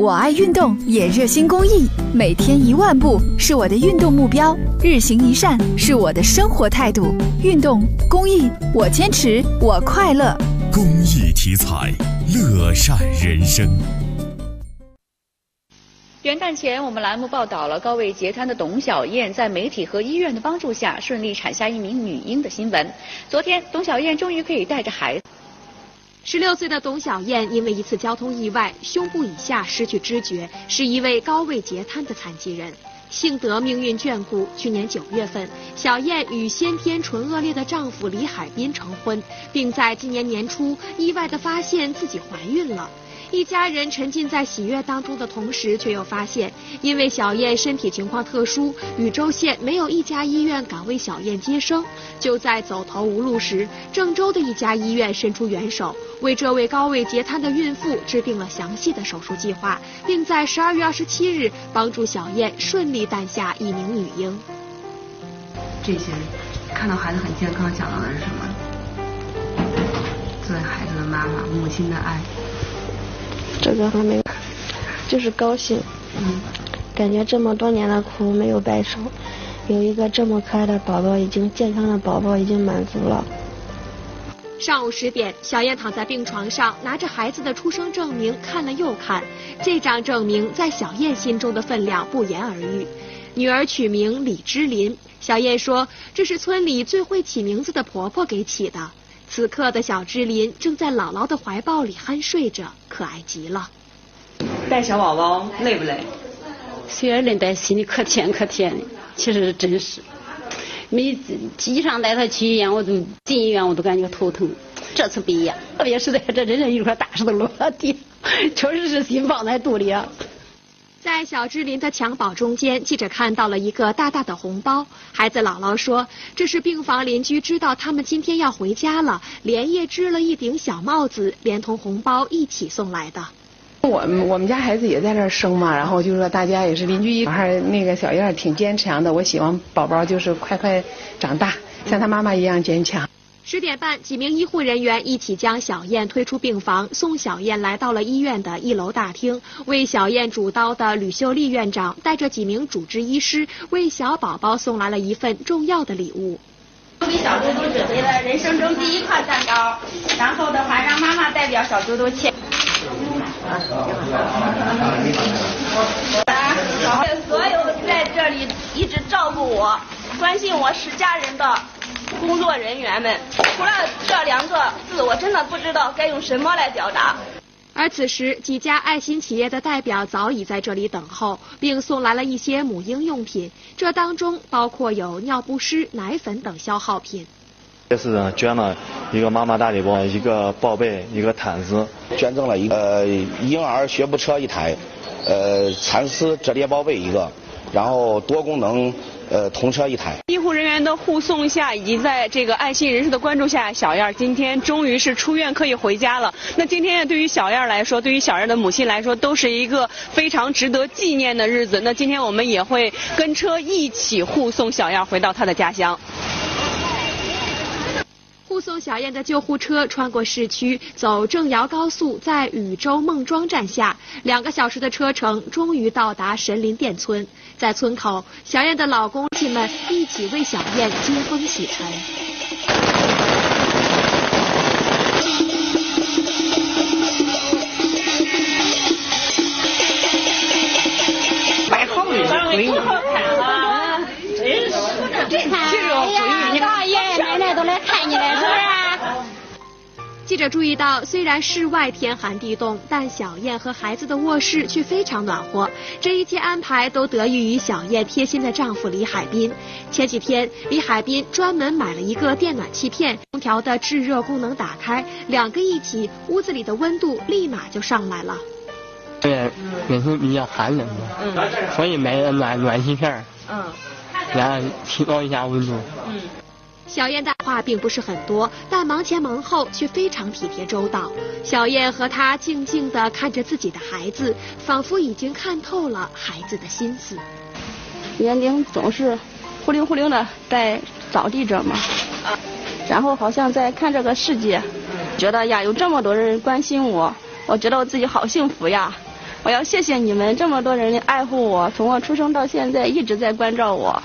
我爱运动，也热心公益，每天一万步是我的运动目标，日行一善是我的生活态度。运动公益，我坚持，我快乐。公益题材，乐善人生。元旦前，我们栏目报道了高位截瘫的董小燕在媒体和医院的帮助下顺利产下一名女婴的新闻。昨天，董小燕终于可以带着孩子。十六岁的董小燕因为一次交通意外，胸部以下失去知觉，是一位高位截瘫的残疾人。幸得命运眷顾，去年九月份，小燕与先天唇腭裂的丈夫李海滨成婚，并在今年年初意外地发现自己怀孕了。一家人沉浸在喜悦当中的同时，却又发现，因为小燕身体情况特殊，禹州县没有一家医院敢为小燕接生。就在走投无路时，郑州的一家医院伸出援手，为这位高位截瘫的孕妇制定了详细的手术计划，并在十二月二十七日帮助小燕顺利诞下一名女婴。这些看到孩子很健康，想到的是什么？作为孩子的妈妈，母亲的爱。这个还没有，就是高兴，嗯，感觉这么多年的苦没有白受，有一个这么可爱的宝宝，已经健康的宝宝已经满足了。上午十点，小燕躺在病床上，拿着孩子的出生证明看了又看，这张证明在小燕心中的分量不言而喻。女儿取名李芝林，小燕说这是村里最会起名字的婆婆给起的。此刻的小芝林正在姥姥的怀抱里酣睡着，可爱极了。带小宝宝累不累？虽然累，但心里可甜可甜的，其实是真实。每一上带他去医院，我都进医院我都感觉头疼。这次不一样，特别是在这真是一块大石头落地，确实是心放在肚里啊。在小芝林的襁褓中间，记者看到了一个大大的红包。孩子姥姥说，这是病房邻居知道他们今天要回家了，连夜织了一顶小帽子，连同红包一起送来的。我们我们家孩子也在这儿生嘛，然后就是说大家也是邻居一，小孩那个小燕挺坚强的，我希望宝宝就是快快长大，像他妈妈一样坚强。十点半，几名医护人员一起将小燕推出病房，送小燕来到了医院的一楼大厅。为小燕主刀的吕秀丽院长带着几名主治医师，为小宝宝送来了一份重要的礼物。我给小嘟嘟准备了人生中第一块蛋糕，然后的话让妈妈代表小嘟嘟切。所有在这里一直照顾我、关心我十家人的。工作人员们，除了这两个字，我真的不知道该用什么来表达。而此时，几家爱心企业的代表早已在这里等候，并送来了一些母婴用品，这当中包括有尿不湿、奶粉等消耗品。这是捐了一个妈妈大礼包，一个抱被，一个毯子，捐赠了一个婴儿学步车一台，呃，蚕丝折叠包被一个，然后多功能。呃，童车一台。医护人员的护送下，以及在这个爱心人士的关注下，小燕今天终于是出院可以回家了。那今天对于小燕来说，对于小燕的母亲来说，都是一个非常值得纪念的日子。那今天我们也会跟车一起护送小燕回到她的家乡。护送小燕的救护车穿过市区，走郑瑶高速，在禹州孟庄站下，两个小时的车程，终于到达神林店村。在村口，小燕的老公亲们一起为小燕接风洗尘。买好的闺女，好看啊！真是，这哎呀，大爷爷奶奶都来看你了，是不是？记者注意到，虽然室外天寒地冻，但小燕和孩子的卧室却非常暖和。这一切安排都得益于小燕贴心的丈夫李海滨。前几天，李海滨专门买了一个电暖气片，空调的制热功能打开，两个一起，屋子里的温度立马就上来了。对，那时候比较寒冷嘛，所以买了暖暖气片，嗯，然后提高一下温度。嗯。小燕的话并不是很多，但忙前忙后却非常体贴周到。小燕和她静静地看着自己的孩子，仿佛已经看透了孩子的心思。年龄总是忽灵忽灵的在扫地着嘛，然后好像在看这个世界，觉得呀有这么多人关心我，我觉得我自己好幸福呀。我要谢谢你们这么多人爱护我，从我出生到现在一直在关照我。